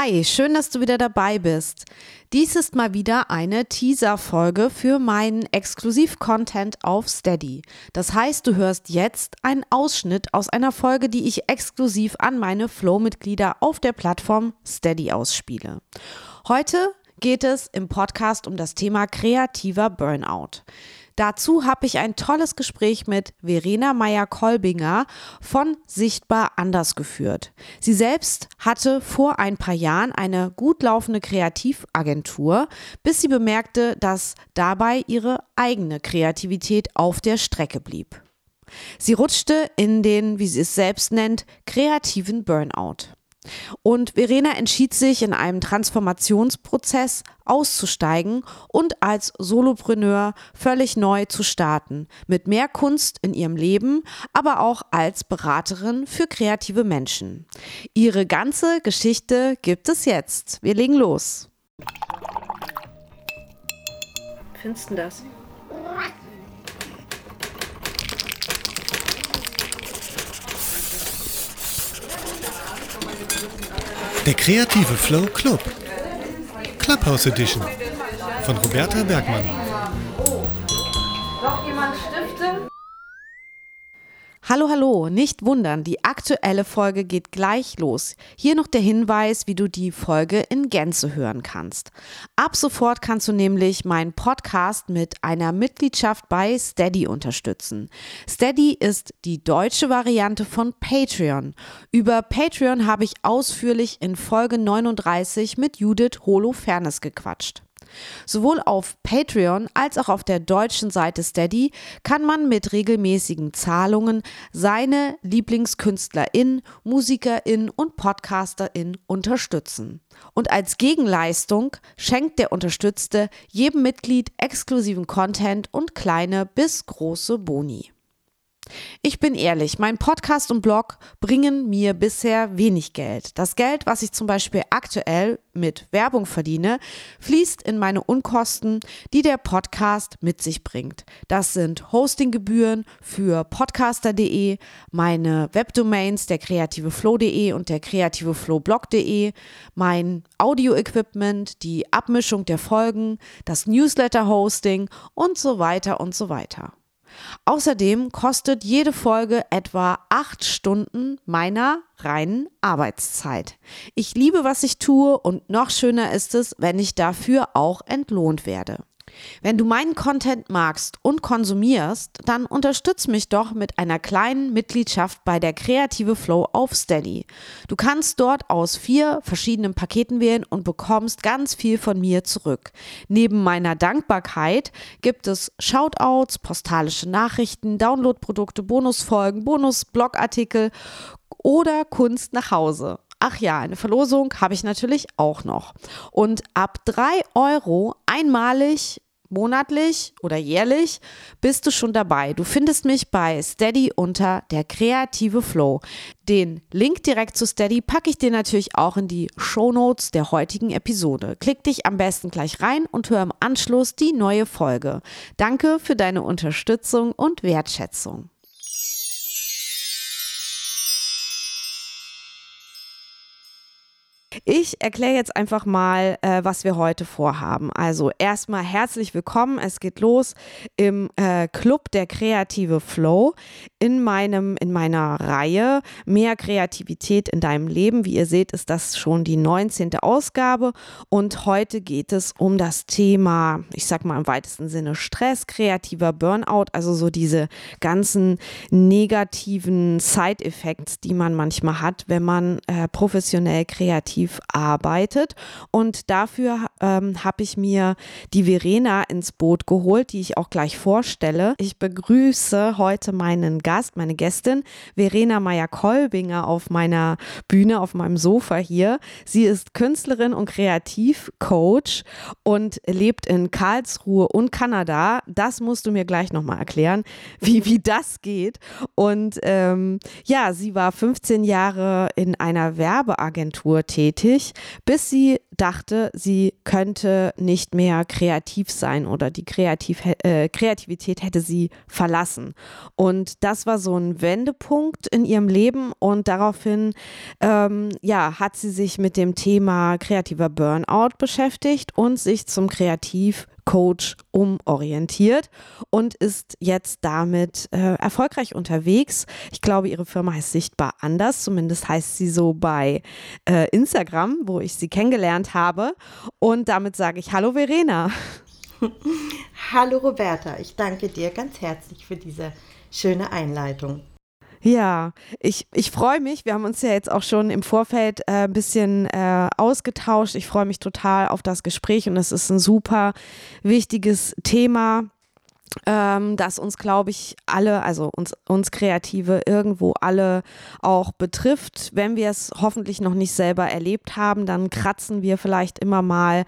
Hi, schön, dass du wieder dabei bist. Dies ist mal wieder eine Teaser-Folge für meinen Exklusiv-Content auf Steady. Das heißt, du hörst jetzt einen Ausschnitt aus einer Folge, die ich exklusiv an meine Flow-Mitglieder auf der Plattform Steady ausspiele. Heute geht es im Podcast um das Thema kreativer Burnout. Dazu habe ich ein tolles Gespräch mit Verena Meyer-Kolbinger von Sichtbar Anders geführt. Sie selbst hatte vor ein paar Jahren eine gut laufende Kreativagentur, bis sie bemerkte, dass dabei ihre eigene Kreativität auf der Strecke blieb. Sie rutschte in den, wie sie es selbst nennt, kreativen Burnout. Und Verena entschied sich in einem Transformationsprozess auszusteigen und als Solopreneur völlig neu zu starten, mit mehr Kunst in ihrem Leben, aber auch als Beraterin für kreative Menschen. Ihre ganze Geschichte gibt es jetzt. Wir legen los. Findest du das? Der kreative Flow Club. Clubhouse Edition von Roberta Bergmann. Hallo, hallo, nicht wundern, die aktuelle Folge geht gleich los. Hier noch der Hinweis, wie du die Folge in Gänze hören kannst. Ab sofort kannst du nämlich meinen Podcast mit einer Mitgliedschaft bei Steady unterstützen. Steady ist die deutsche Variante von Patreon. Über Patreon habe ich ausführlich in Folge 39 mit Judith Holofernes gequatscht. Sowohl auf Patreon als auch auf der deutschen Seite Steady kann man mit regelmäßigen Zahlungen seine Lieblingskünstlerin, Musikerin und Podcasterin unterstützen. Und als Gegenleistung schenkt der Unterstützte jedem Mitglied exklusiven Content und kleine bis große Boni. Ich bin ehrlich, mein Podcast und Blog bringen mir bisher wenig Geld. Das Geld, was ich zum Beispiel aktuell mit Werbung verdiene, fließt in meine Unkosten, die der Podcast mit sich bringt. Das sind Hostinggebühren für podcaster.de, meine Webdomains der kreativeflow.de und der kreativeflowblog.de, mein Audio-Equipment, die Abmischung der Folgen, das Newsletter-Hosting und so weiter und so weiter. Außerdem kostet jede Folge etwa acht Stunden meiner reinen Arbeitszeit. Ich liebe, was ich tue und noch schöner ist es, wenn ich dafür auch entlohnt werde. Wenn du meinen Content magst und konsumierst, dann unterstütz mich doch mit einer kleinen Mitgliedschaft bei der Kreative Flow auf Steady. Du kannst dort aus vier verschiedenen Paketen wählen und bekommst ganz viel von mir zurück. Neben meiner Dankbarkeit gibt es Shoutouts, postalische Nachrichten, Downloadprodukte, Bonusfolgen, Bonus-Blogartikel oder Kunst nach Hause. Ach ja, eine Verlosung habe ich natürlich auch noch. Und ab 3 Euro einmalig monatlich oder jährlich bist du schon dabei. Du findest mich bei Steady unter der kreative Flow. Den Link direkt zu Steady packe ich dir natürlich auch in die Show Notes der heutigen Episode. Klick dich am besten gleich rein und hör im Anschluss die neue Folge. Danke für deine Unterstützung und Wertschätzung. Ich erkläre jetzt einfach mal, äh, was wir heute vorhaben. Also erstmal herzlich willkommen. Es geht los im äh, Club der kreative Flow in meinem in meiner Reihe mehr Kreativität in deinem Leben. Wie ihr seht, ist das schon die 19. Ausgabe und heute geht es um das Thema, ich sag mal im weitesten Sinne Stress, kreativer Burnout, also so diese ganzen negativen Side-Effects, die man manchmal hat, wenn man äh, professionell kreativ arbeitet. Und dafür ähm, habe ich mir die Verena ins Boot geholt, die ich auch gleich vorstelle. Ich begrüße heute meinen Gast, meine Gästin, Verena Meyer-Kolbinger auf meiner Bühne, auf meinem Sofa hier. Sie ist Künstlerin und Kreativcoach und lebt in Karlsruhe und Kanada. Das musst du mir gleich nochmal erklären, wie, wie das geht. Und ähm, ja, sie war 15 Jahre in einer Werbeagentur tätig tätig, bis sie dachte, sie könnte nicht mehr kreativ sein oder die Kreativ äh, Kreativität hätte sie verlassen. Und das war so ein Wendepunkt in ihrem Leben und daraufhin ähm, ja, hat sie sich mit dem Thema kreativer Burnout beschäftigt und sich zum Kreativ Coach umorientiert und ist jetzt damit äh, erfolgreich unterwegs. Ich glaube, ihre Firma heißt sichtbar anders, zumindest heißt sie so bei äh, Instagram, wo ich sie kennengelernt habe. Und damit sage ich Hallo Verena. Hallo Roberta, ich danke dir ganz herzlich für diese schöne Einleitung. Ja, ich, ich freue mich. Wir haben uns ja jetzt auch schon im Vorfeld äh, ein bisschen äh, ausgetauscht. Ich freue mich total auf das Gespräch und es ist ein super wichtiges Thema ähm, das uns, glaube ich, alle, also uns, uns Kreative irgendwo alle auch betrifft. Wenn wir es hoffentlich noch nicht selber erlebt haben, dann kratzen wir vielleicht immer mal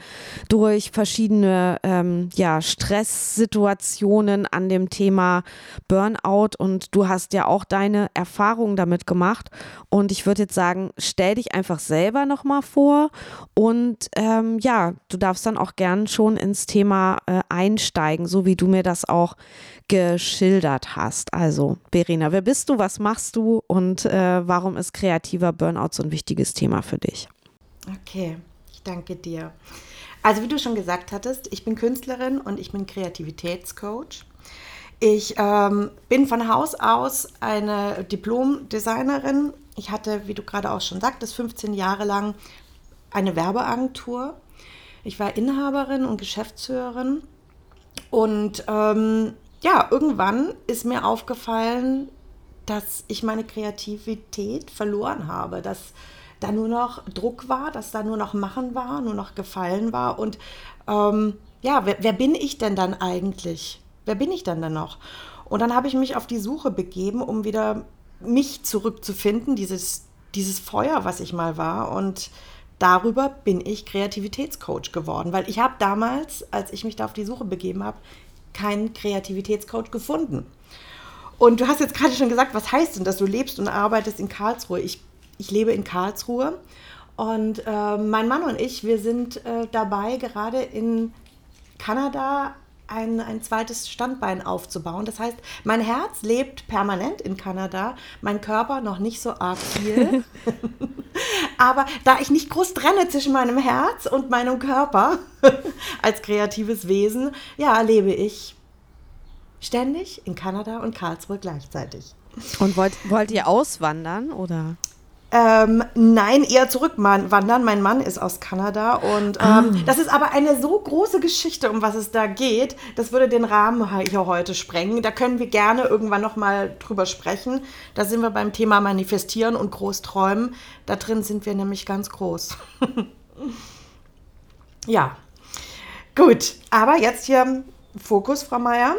durch verschiedene ähm, ja, Stresssituationen an dem Thema Burnout und du hast ja auch deine Erfahrungen damit gemacht. Und ich würde jetzt sagen, stell dich einfach selber nochmal vor und ähm, ja, du darfst dann auch gern schon ins Thema äh, einsteigen, so wie du mir das auch geschildert hast. Also, Verena, wer bist du, was machst du und äh, warum ist kreativer Burnout so ein wichtiges Thema für dich? Okay, ich danke dir. Also, wie du schon gesagt hattest, ich bin Künstlerin und ich bin Kreativitätscoach. Ich ähm, bin von Haus aus eine Diplom-Designerin. Ich hatte, wie du gerade auch schon sagtest, 15 Jahre lang eine Werbeagentur. Ich war Inhaberin und Geschäftsführerin und ähm, ja, irgendwann ist mir aufgefallen, dass ich meine Kreativität verloren habe, dass da nur noch Druck war, dass da nur noch Machen war, nur noch Gefallen war. Und ähm, ja, wer, wer, bin ich denn dann eigentlich? Wer bin ich denn dann noch? Und dann habe ich mich auf die Suche begeben, um wieder mich zurückzufinden, dieses, dieses Feuer, was ich mal war. Und darüber bin ich Kreativitätscoach geworden, weil ich habe damals, als ich mich da auf die Suche begeben habe, keinen Kreativitätscoach gefunden. Und du hast jetzt gerade schon gesagt, was heißt denn, dass du lebst und arbeitest in Karlsruhe? Ich, ich lebe in Karlsruhe und äh, mein Mann und ich, wir sind äh, dabei, gerade in Kanada ein, ein zweites Standbein aufzubauen. Das heißt, mein Herz lebt permanent in Kanada, mein Körper noch nicht so arg viel. Aber da ich nicht groß trenne zwischen meinem Herz und meinem Körper als kreatives Wesen, ja, lebe ich ständig in Kanada und Karlsruhe gleichzeitig. Und wollt, wollt ihr auswandern oder? Ähm, nein, eher zurückwandern. Mein Mann ist aus Kanada und ähm, ah. das ist aber eine so große Geschichte, um was es da geht. Das würde den Rahmen hier heute sprengen. Da können wir gerne irgendwann noch mal drüber sprechen. Da sind wir beim Thema Manifestieren und Großträumen. Da drin sind wir nämlich ganz groß. ja, gut. Aber jetzt hier Fokus, Frau Meier.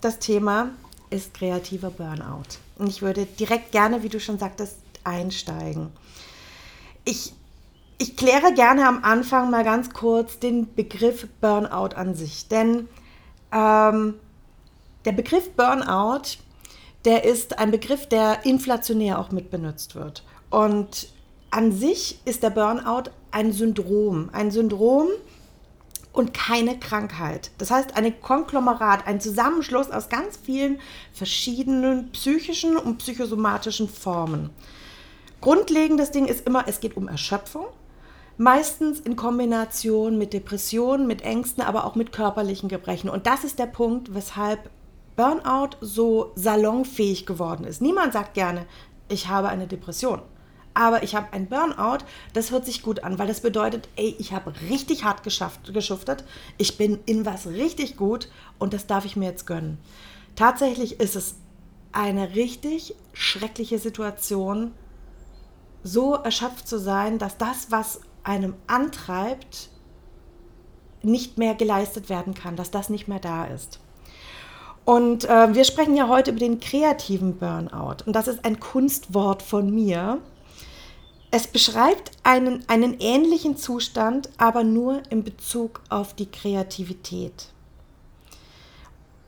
Das Thema ist kreativer Burnout. Und ich würde direkt gerne, wie du schon sagtest, einsteigen. Ich, ich kläre gerne am Anfang mal ganz kurz den Begriff Burnout an sich, denn ähm, der Begriff Burnout, der ist ein Begriff, der inflationär auch mit benutzt wird. Und an sich ist der Burnout ein Syndrom, ein Syndrom, und keine Krankheit. Das heißt, ein Konglomerat, ein Zusammenschluss aus ganz vielen verschiedenen psychischen und psychosomatischen Formen. Grundlegendes Ding ist immer, es geht um Erschöpfung. Meistens in Kombination mit Depressionen, mit Ängsten, aber auch mit körperlichen Gebrechen. Und das ist der Punkt, weshalb Burnout so salonfähig geworden ist. Niemand sagt gerne, ich habe eine Depression. Aber ich habe ein Burnout, das hört sich gut an, weil das bedeutet, ey, ich habe richtig hart geschafft, geschuftet, ich bin in was richtig gut und das darf ich mir jetzt gönnen. Tatsächlich ist es eine richtig schreckliche Situation, so erschöpft zu sein, dass das, was einem antreibt, nicht mehr geleistet werden kann, dass das nicht mehr da ist. Und äh, wir sprechen ja heute über den kreativen Burnout. Und das ist ein Kunstwort von mir. Es beschreibt einen, einen ähnlichen Zustand, aber nur in Bezug auf die Kreativität.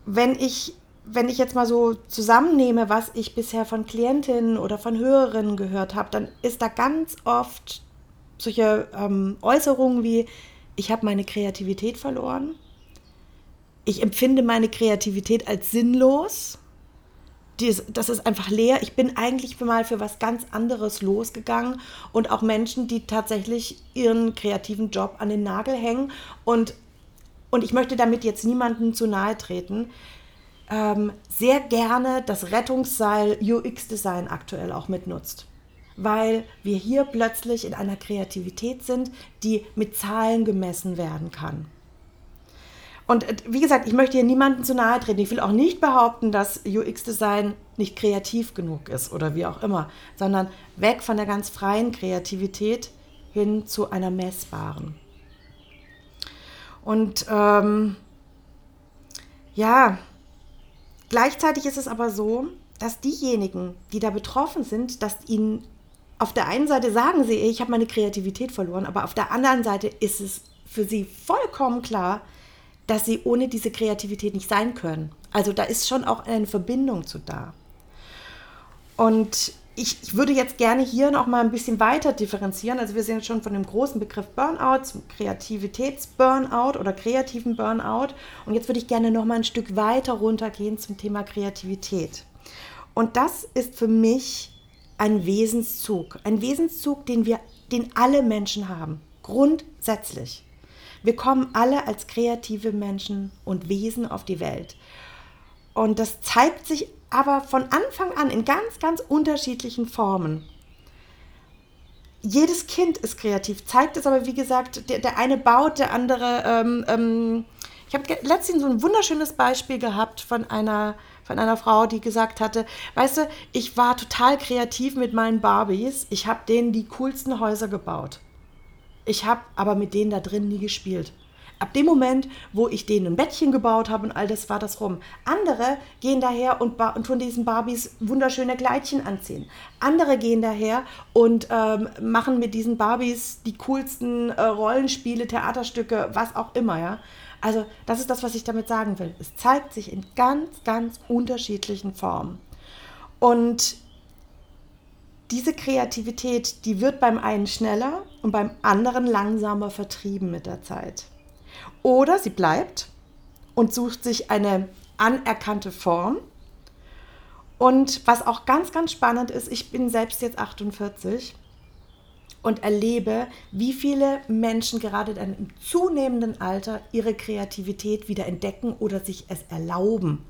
Wenn ich wenn ich jetzt mal so zusammennehme, was ich bisher von Klientinnen oder von Hörerinnen gehört habe, dann ist da ganz oft solche ähm, Äußerungen wie, ich habe meine Kreativität verloren, ich empfinde meine Kreativität als sinnlos, Dies, das ist einfach leer. Ich bin eigentlich mal für was ganz anderes losgegangen und auch Menschen, die tatsächlich ihren kreativen Job an den Nagel hängen. Und, und ich möchte damit jetzt niemandem zu nahe treten ähm, sehr gerne das Rettungsseil UX-Design aktuell auch mitnutzt. Weil wir hier plötzlich in einer Kreativität sind, die mit Zahlen gemessen werden kann. Und äh, wie gesagt, ich möchte hier niemandem zu nahe treten. Ich will auch nicht behaupten, dass UX-Design nicht kreativ genug ist oder wie auch immer, sondern weg von der ganz freien Kreativität hin zu einer messbaren. Und ähm, ja, Gleichzeitig ist es aber so, dass diejenigen, die da betroffen sind, dass ihnen auf der einen Seite sagen sie, ich habe meine Kreativität verloren, aber auf der anderen Seite ist es für sie vollkommen klar, dass sie ohne diese Kreativität nicht sein können. Also da ist schon auch eine Verbindung zu da. Und ich, ich, würde jetzt gerne hier noch mal ein bisschen weiter differenzieren. Also wir sind jetzt schon von dem großen Begriff Burnout zum Kreativitäts-Burnout oder kreativen Burnout. Und jetzt würde ich gerne noch mal ein Stück weiter runtergehen zum Thema Kreativität. Und das ist für mich ein Wesenszug. Ein Wesenszug, den wir, den alle Menschen haben. Grundsätzlich. Wir kommen alle als kreative Menschen und Wesen auf die Welt. Und das zeigt sich aber von Anfang an in ganz, ganz unterschiedlichen Formen. Jedes Kind ist kreativ, zeigt es aber, wie gesagt, der, der eine baut, der andere. Ähm, ähm, ich habe letztens so ein wunderschönes Beispiel gehabt von einer, von einer Frau, die gesagt hatte, weißt du, ich war total kreativ mit meinen Barbies, ich habe denen die coolsten Häuser gebaut. Ich habe aber mit denen da drin nie gespielt. Ab dem Moment, wo ich denen ein Bettchen gebaut habe und all das war das rum. Andere gehen daher und, und von diesen Barbies wunderschöne Kleidchen anziehen. Andere gehen daher und ähm, machen mit diesen Barbies die coolsten äh, Rollenspiele, Theaterstücke, was auch immer, ja. Also das ist das, was ich damit sagen will. Es zeigt sich in ganz, ganz unterschiedlichen Formen. Und diese Kreativität, die wird beim einen schneller und beim anderen langsamer vertrieben mit der Zeit. Oder sie bleibt und sucht sich eine anerkannte Form. Und was auch ganz, ganz spannend ist, ich bin selbst jetzt 48 und erlebe, wie viele Menschen gerade dann im zunehmenden Alter ihre Kreativität wieder entdecken oder sich es erlauben,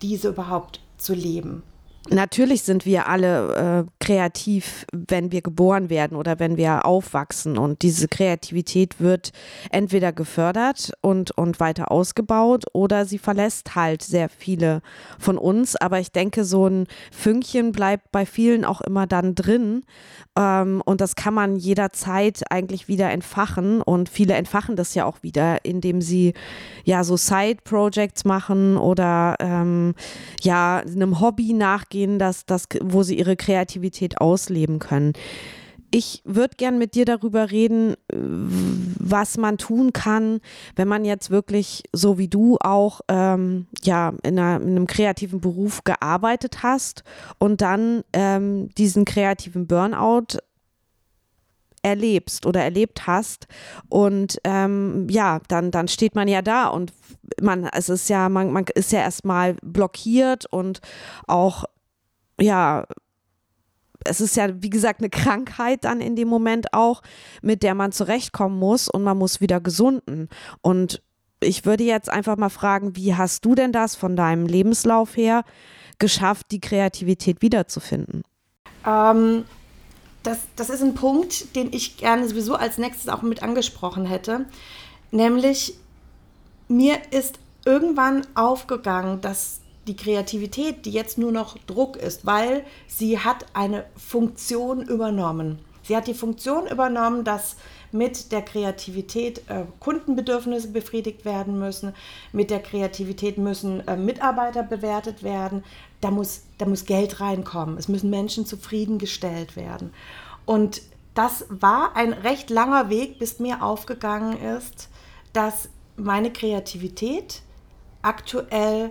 diese überhaupt zu leben. Natürlich sind wir alle äh, kreativ, wenn wir geboren werden oder wenn wir aufwachsen. Und diese Kreativität wird entweder gefördert und, und weiter ausgebaut oder sie verlässt halt sehr viele von uns. Aber ich denke, so ein Fünkchen bleibt bei vielen auch immer dann drin. Ähm, und das kann man jederzeit eigentlich wieder entfachen. Und viele entfachen das ja auch wieder, indem sie ja so Side-Projects machen oder ähm, ja einem Hobby nachgehen gehen, dass, dass, wo sie ihre Kreativität ausleben können. Ich würde gern mit dir darüber reden, was man tun kann, wenn man jetzt wirklich, so wie du auch, ähm, ja, in, einer, in, einem kreativen Beruf gearbeitet hast und dann ähm, diesen kreativen Burnout erlebst oder erlebt hast. Und ähm, ja, dann, dann steht man ja da und man, es ist ja, man, man ist ja erstmal blockiert und auch ja, es ist ja, wie gesagt, eine Krankheit dann in dem Moment auch, mit der man zurechtkommen muss und man muss wieder gesunden. Und ich würde jetzt einfach mal fragen, wie hast du denn das von deinem Lebenslauf her geschafft, die Kreativität wiederzufinden? Ähm, das, das ist ein Punkt, den ich gerne sowieso als nächstes auch mit angesprochen hätte. Nämlich, mir ist irgendwann aufgegangen, dass die Kreativität, die jetzt nur noch Druck ist, weil sie hat eine Funktion übernommen. Sie hat die Funktion übernommen, dass mit der Kreativität äh, Kundenbedürfnisse befriedigt werden müssen, mit der Kreativität müssen äh, Mitarbeiter bewertet werden, da muss, da muss Geld reinkommen, es müssen Menschen zufriedengestellt werden. Und das war ein recht langer Weg, bis mir aufgegangen ist, dass meine Kreativität aktuell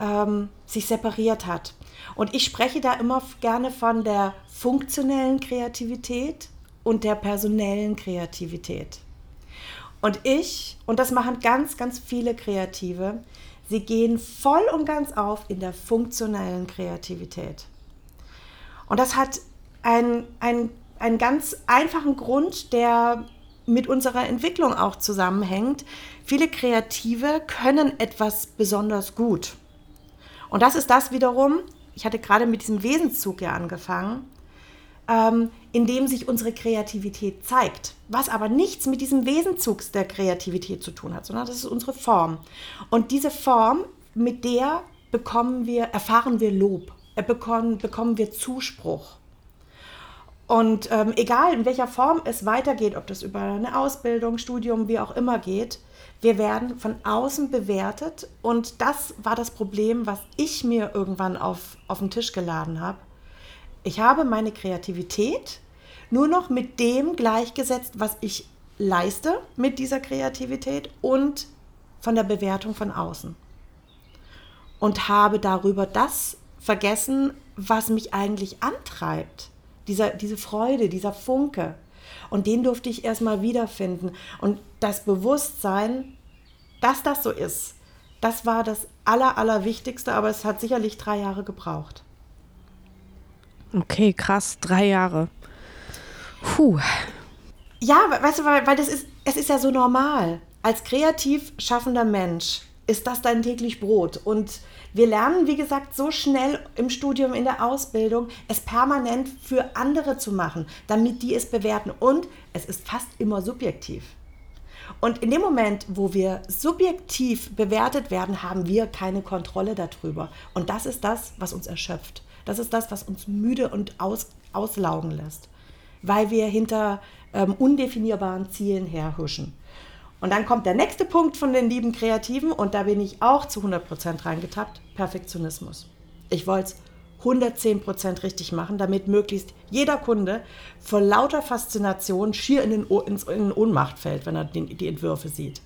ähm, sich separiert hat. Und ich spreche da immer gerne von der funktionellen Kreativität und der personellen Kreativität. Und ich, und das machen ganz, ganz viele Kreative, sie gehen voll und ganz auf in der funktionellen Kreativität. Und das hat einen, einen, einen ganz einfachen Grund, der mit unserer Entwicklung auch zusammenhängt. Viele Kreative können etwas besonders gut. Und das ist das wiederum, ich hatte gerade mit diesem Wesenszug ja angefangen, ähm, in dem sich unsere Kreativität zeigt, was aber nichts mit diesem Wesenzug der Kreativität zu tun hat, sondern das ist unsere Form. Und diese Form, mit der bekommen wir, erfahren wir Lob, äh, bekommen, bekommen wir Zuspruch. Und ähm, egal in welcher Form es weitergeht, ob das über eine Ausbildung, Studium, wie auch immer geht, wir werden von außen bewertet. Und das war das Problem, was ich mir irgendwann auf, auf den Tisch geladen habe. Ich habe meine Kreativität nur noch mit dem gleichgesetzt, was ich leiste mit dieser Kreativität und von der Bewertung von außen. Und habe darüber das vergessen, was mich eigentlich antreibt dieser, diese Freude, dieser Funke. Und den durfte ich erstmal wiederfinden. Und das Bewusstsein, dass das so ist, das war das Aller, Allerwichtigste, aber es hat sicherlich drei Jahre gebraucht. Okay, krass, drei Jahre. Puh. Ja, weißt du, weil, weil das ist, es ist ja so normal. Als kreativ schaffender Mensch ist das dein täglich Brot. Und wir lernen, wie gesagt, so schnell im Studium, in der Ausbildung, es permanent für andere zu machen, damit die es bewerten. Und es ist fast immer subjektiv. Und in dem Moment, wo wir subjektiv bewertet werden, haben wir keine Kontrolle darüber. Und das ist das, was uns erschöpft. Das ist das, was uns müde und aus, auslaugen lässt, weil wir hinter ähm, undefinierbaren Zielen herhuschen. Und dann kommt der nächste Punkt von den lieben Kreativen und da bin ich auch zu 100% reingetappt, Perfektionismus. Ich wollte es 110% richtig machen, damit möglichst jeder Kunde vor lauter Faszination schier in, den, in, in Ohnmacht fällt, wenn er die, die Entwürfe sieht.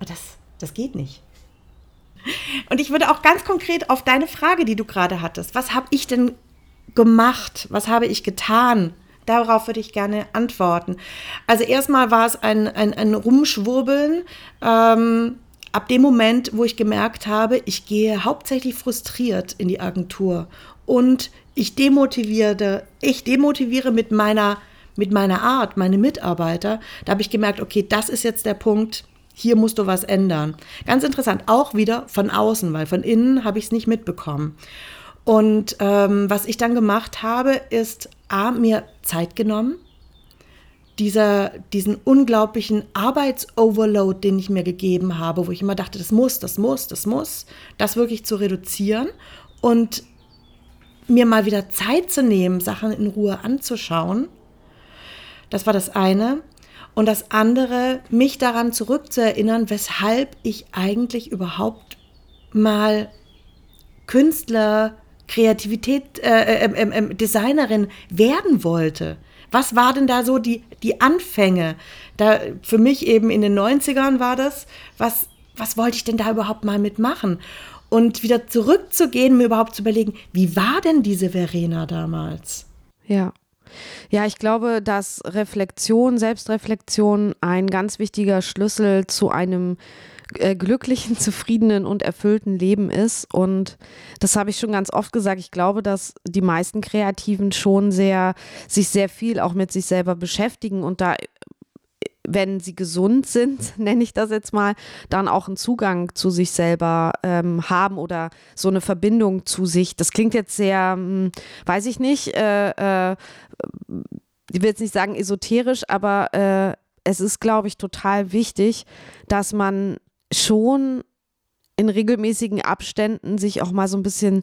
Das, das geht nicht. Und ich würde auch ganz konkret auf deine Frage, die du gerade hattest, was habe ich denn gemacht? Was habe ich getan? Darauf würde ich gerne antworten. Also erstmal war es ein, ein, ein Rumschwurbeln. Ähm, ab dem Moment, wo ich gemerkt habe, ich gehe hauptsächlich frustriert in die Agentur und ich demotiviere, ich demotiviere mit meiner, mit meiner Art meine Mitarbeiter, da habe ich gemerkt, okay, das ist jetzt der Punkt, hier musst du was ändern. Ganz interessant, auch wieder von außen, weil von innen habe ich es nicht mitbekommen. Und ähm, was ich dann gemacht habe, ist A, mir Zeit genommen, dieser, diesen unglaublichen Arbeitsoverload, den ich mir gegeben habe, wo ich immer dachte, das muss, das muss, das muss, das wirklich zu reduzieren und mir mal wieder Zeit zu nehmen, Sachen in Ruhe anzuschauen. Das war das eine. Und das andere, mich daran zurückzuerinnern, weshalb ich eigentlich überhaupt mal Künstler, Kreativität, äh, äh, äh, äh, Designerin werden wollte. Was war denn da so die, die Anfänge? Da, für mich eben in den 90ern war das, was, was wollte ich denn da überhaupt mal mitmachen? Und wieder zurückzugehen, mir überhaupt zu überlegen, wie war denn diese Verena damals? Ja. Ja, ich glaube, dass Reflexion, Selbstreflexion ein ganz wichtiger Schlüssel zu einem glücklichen, zufriedenen und erfüllten Leben ist. Und das habe ich schon ganz oft gesagt. Ich glaube, dass die meisten Kreativen schon sehr, sich sehr viel auch mit sich selber beschäftigen und da wenn sie gesund sind, nenne ich das jetzt mal, dann auch einen Zugang zu sich selber ähm, haben oder so eine Verbindung zu sich. Das klingt jetzt sehr, hm, weiß ich nicht, äh, äh, ich will jetzt nicht sagen esoterisch, aber äh, es ist, glaube ich, total wichtig, dass man schon in regelmäßigen Abständen sich auch mal so ein bisschen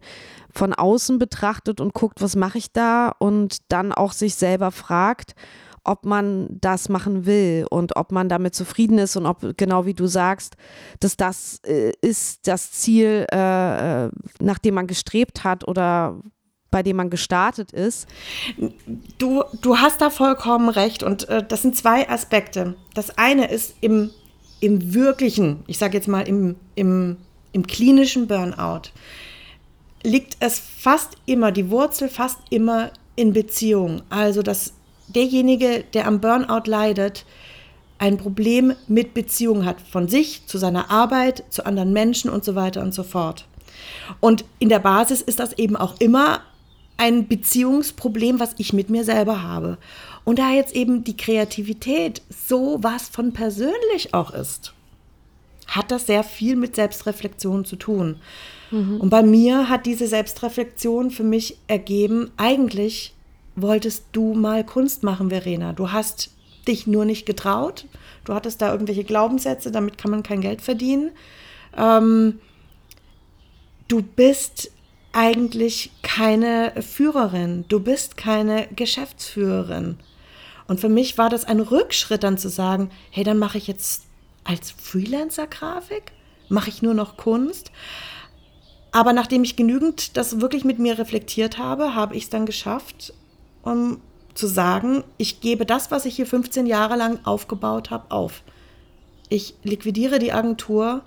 von außen betrachtet und guckt, was mache ich da und dann auch sich selber fragt, ob man das machen will und ob man damit zufrieden ist und ob, genau wie du sagst, dass das äh, ist das Ziel, äh, äh nach dem man gestrebt hat oder bei dem man gestartet ist. Du, du hast da vollkommen recht und äh, das sind zwei Aspekte. Das eine ist im im wirklichen, ich sage jetzt mal im, im, im klinischen Burnout, liegt es fast immer, die Wurzel fast immer in Beziehung. Also dass derjenige, der am Burnout leidet, ein Problem mit Beziehung hat, von sich zu seiner Arbeit, zu anderen Menschen und so weiter und so fort. Und in der Basis ist das eben auch immer ein Beziehungsproblem, was ich mit mir selber habe. Und da jetzt eben die Kreativität so was von persönlich auch ist, hat das sehr viel mit Selbstreflexion zu tun. Mhm. Und bei mir hat diese Selbstreflexion für mich ergeben, eigentlich wolltest du mal Kunst machen, Verena. Du hast dich nur nicht getraut. Du hattest da irgendwelche Glaubenssätze, damit kann man kein Geld verdienen. Ähm, du bist eigentlich keine Führerin, du bist keine Geschäftsführerin. Und für mich war das ein Rückschritt dann zu sagen, hey, dann mache ich jetzt als Freelancer Grafik, mache ich nur noch Kunst. Aber nachdem ich genügend das wirklich mit mir reflektiert habe, habe ich es dann geschafft, um zu sagen, ich gebe das, was ich hier 15 Jahre lang aufgebaut habe, auf. Ich liquidiere die Agentur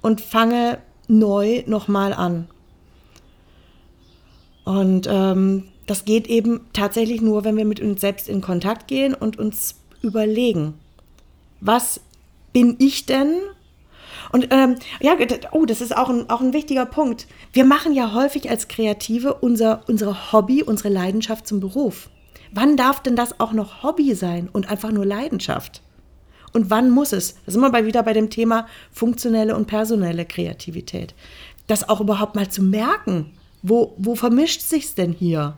und fange neu nochmal an. Und ähm, das geht eben tatsächlich nur, wenn wir mit uns selbst in Kontakt gehen und uns überlegen, was bin ich denn? Und ähm, ja, oh, das ist auch ein, auch ein wichtiger Punkt. Wir machen ja häufig als Kreative unser, unsere Hobby, unsere Leidenschaft zum Beruf. Wann darf denn das auch noch Hobby sein und einfach nur Leidenschaft? Und wann muss es? Da sind wir bei, wieder bei dem Thema funktionelle und personelle Kreativität. Das auch überhaupt mal zu merken. Wo, wo vermischt sich's denn hier?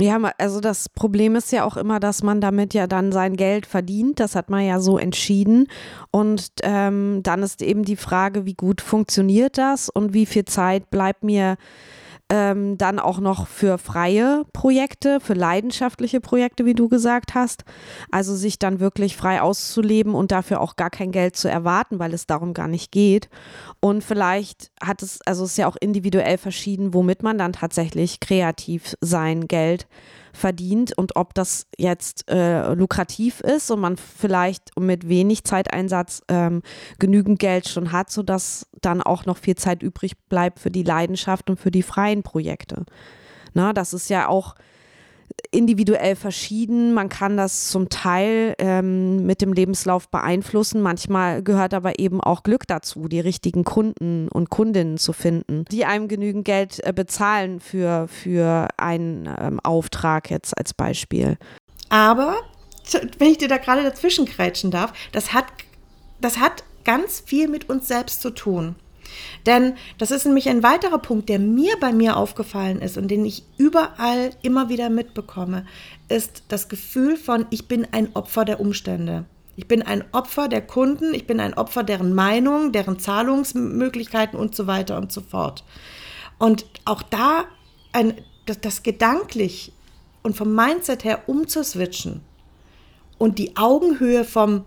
Ja, also das Problem ist ja auch immer, dass man damit ja dann sein Geld verdient. Das hat man ja so entschieden. Und ähm, dann ist eben die Frage, wie gut funktioniert das und wie viel Zeit bleibt mir ähm, dann auch noch für freie Projekte, für leidenschaftliche Projekte, wie du gesagt hast. Also sich dann wirklich frei auszuleben und dafür auch gar kein Geld zu erwarten, weil es darum gar nicht geht. Und vielleicht hat es, also es ist ja auch individuell verschieden, womit man dann tatsächlich kreativ sein Geld verdient und ob das jetzt äh, lukrativ ist und man vielleicht mit wenig Zeiteinsatz ähm, genügend Geld schon hat, sodass dann auch noch viel Zeit übrig bleibt für die Leidenschaft und für die freien Projekte. Na, das ist ja auch individuell verschieden. Man kann das zum Teil ähm, mit dem Lebenslauf beeinflussen. Manchmal gehört aber eben auch Glück dazu, die richtigen Kunden und Kundinnen zu finden, die einem genügend Geld äh, bezahlen für, für einen ähm, Auftrag jetzt als Beispiel. Aber, wenn ich dir da gerade dazwischen krätschen darf, das hat, das hat ganz viel mit uns selbst zu tun. Denn das ist nämlich ein weiterer Punkt, der mir bei mir aufgefallen ist und den ich überall immer wieder mitbekomme, ist das Gefühl von, ich bin ein Opfer der Umstände. Ich bin ein Opfer der Kunden, ich bin ein Opfer deren Meinung, deren Zahlungsmöglichkeiten und so weiter und so fort. Und auch da ein, das, das gedanklich und vom Mindset her umzuswitchen und die Augenhöhe vom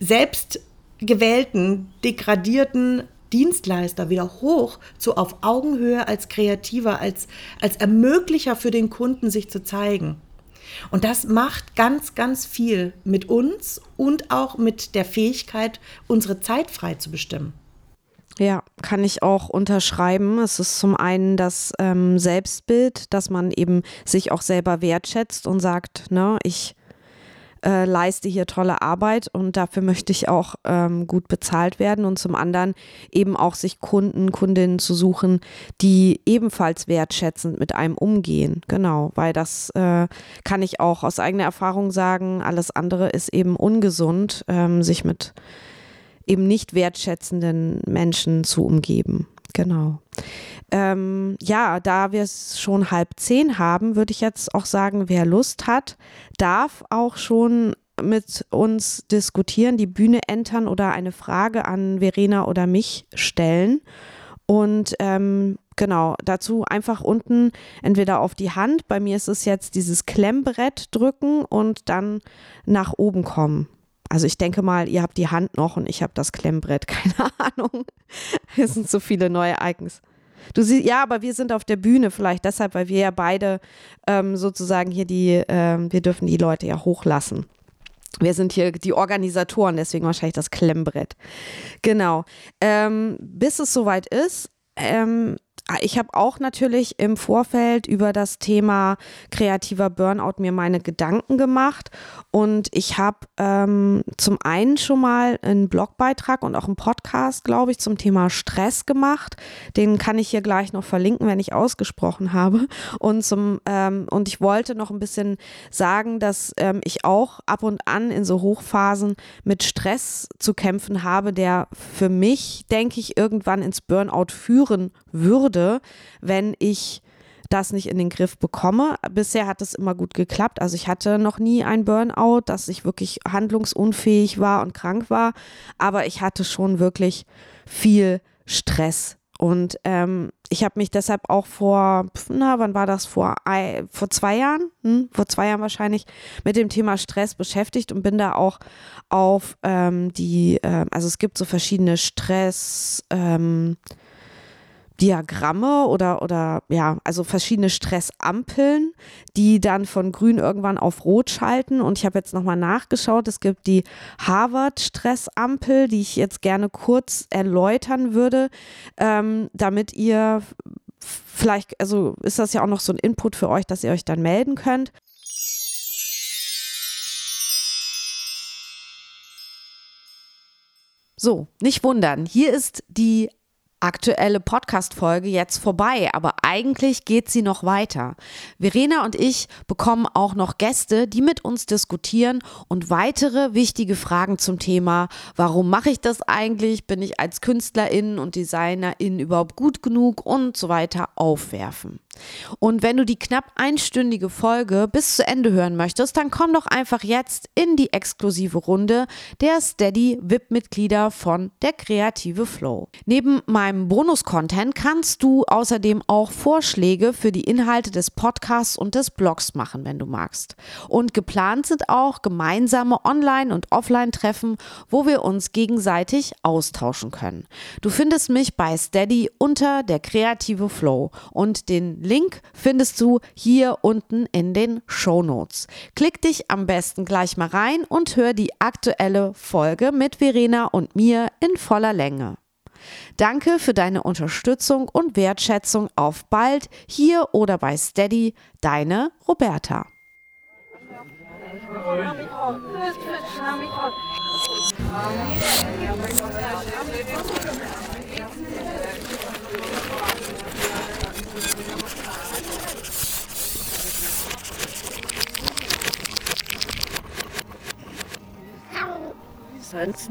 selbstgewählten, degradierten Dienstleister wieder hoch zu auf Augenhöhe als Kreativer, als, als Ermöglicher für den Kunden, sich zu zeigen. Und das macht ganz, ganz viel mit uns und auch mit der Fähigkeit, unsere Zeit frei zu bestimmen. Ja, kann ich auch unterschreiben. Es ist zum einen das ähm, Selbstbild, dass man eben sich auch selber wertschätzt und sagt, ne, ich äh, leiste hier tolle Arbeit und dafür möchte ich auch ähm, gut bezahlt werden und zum anderen eben auch sich Kunden, Kundinnen zu suchen, die ebenfalls wertschätzend mit einem umgehen. Genau, weil das äh, kann ich auch aus eigener Erfahrung sagen. Alles andere ist eben ungesund, ähm, sich mit eben nicht wertschätzenden Menschen zu umgeben. Genau. Ähm, ja, da wir es schon halb zehn haben, würde ich jetzt auch sagen, wer Lust hat, darf auch schon mit uns diskutieren, die Bühne entern oder eine Frage an Verena oder mich stellen. Und ähm, genau, dazu einfach unten entweder auf die Hand, bei mir ist es jetzt dieses Klemmbrett drücken und dann nach oben kommen. Also ich denke mal, ihr habt die Hand noch und ich habe das Klemmbrett, keine Ahnung. Es sind so viele neue Ereignisse. Du siehst, ja, aber wir sind auf der Bühne vielleicht deshalb, weil wir ja beide ähm, sozusagen hier die, ähm, wir dürfen die Leute ja hochlassen. Wir sind hier die Organisatoren, deswegen wahrscheinlich das Klemmbrett. Genau. Ähm, bis es soweit ist, ähm, ich habe auch natürlich im Vorfeld über das Thema kreativer Burnout mir meine Gedanken gemacht und ich habe ähm, zum einen schon mal einen Blogbeitrag und auch einen Podcast, glaube ich, zum Thema Stress gemacht. Den kann ich hier gleich noch verlinken, wenn ich ausgesprochen habe. Und zum ähm, und ich wollte noch ein bisschen sagen, dass ähm, ich auch ab und an in so Hochphasen mit Stress zu kämpfen habe, der für mich, denke ich, irgendwann ins Burnout führen würde, wenn ich das nicht in den Griff bekomme. Bisher hat es immer gut geklappt. Also ich hatte noch nie ein Burnout, dass ich wirklich handlungsunfähig war und krank war, aber ich hatte schon wirklich viel Stress. Und ähm, ich habe mich deshalb auch vor, na, wann war das? Vor, vor zwei Jahren? Hm? Vor zwei Jahren wahrscheinlich mit dem Thema Stress beschäftigt und bin da auch auf ähm, die, äh, also es gibt so verschiedene Stress, ähm, Diagramme oder, oder ja, also verschiedene Stressampeln, die dann von grün irgendwann auf rot schalten. Und ich habe jetzt nochmal nachgeschaut. Es gibt die Harvard-Stressampel, die ich jetzt gerne kurz erläutern würde, ähm, damit ihr vielleicht, also ist das ja auch noch so ein Input für euch, dass ihr euch dann melden könnt. So, nicht wundern. Hier ist die aktuelle Podcast-Folge jetzt vorbei, aber eigentlich geht sie noch weiter. Verena und ich bekommen auch noch Gäste, die mit uns diskutieren und weitere wichtige Fragen zum Thema, warum mache ich das eigentlich, bin ich als Künstlerin und Designerin überhaupt gut genug und so weiter aufwerfen. Und wenn du die knapp einstündige Folge bis zu Ende hören möchtest, dann komm doch einfach jetzt in die exklusive Runde der Steady VIP-Mitglieder von der Kreative Flow. Neben meinem Bonus-Content kannst du außerdem auch Vorschläge für die Inhalte des Podcasts und des Blogs machen, wenn du magst. Und geplant sind auch gemeinsame Online- und Offline-Treffen, wo wir uns gegenseitig austauschen können. Du findest mich bei Steady unter der Kreative Flow und den Link findest du hier unten in den Show Notes. Klick dich am besten gleich mal rein und hör die aktuelle Folge mit Verena und mir in voller Länge. Danke für deine Unterstützung und Wertschätzung. Auf bald hier oder bei Steady, deine Roberta. Sonst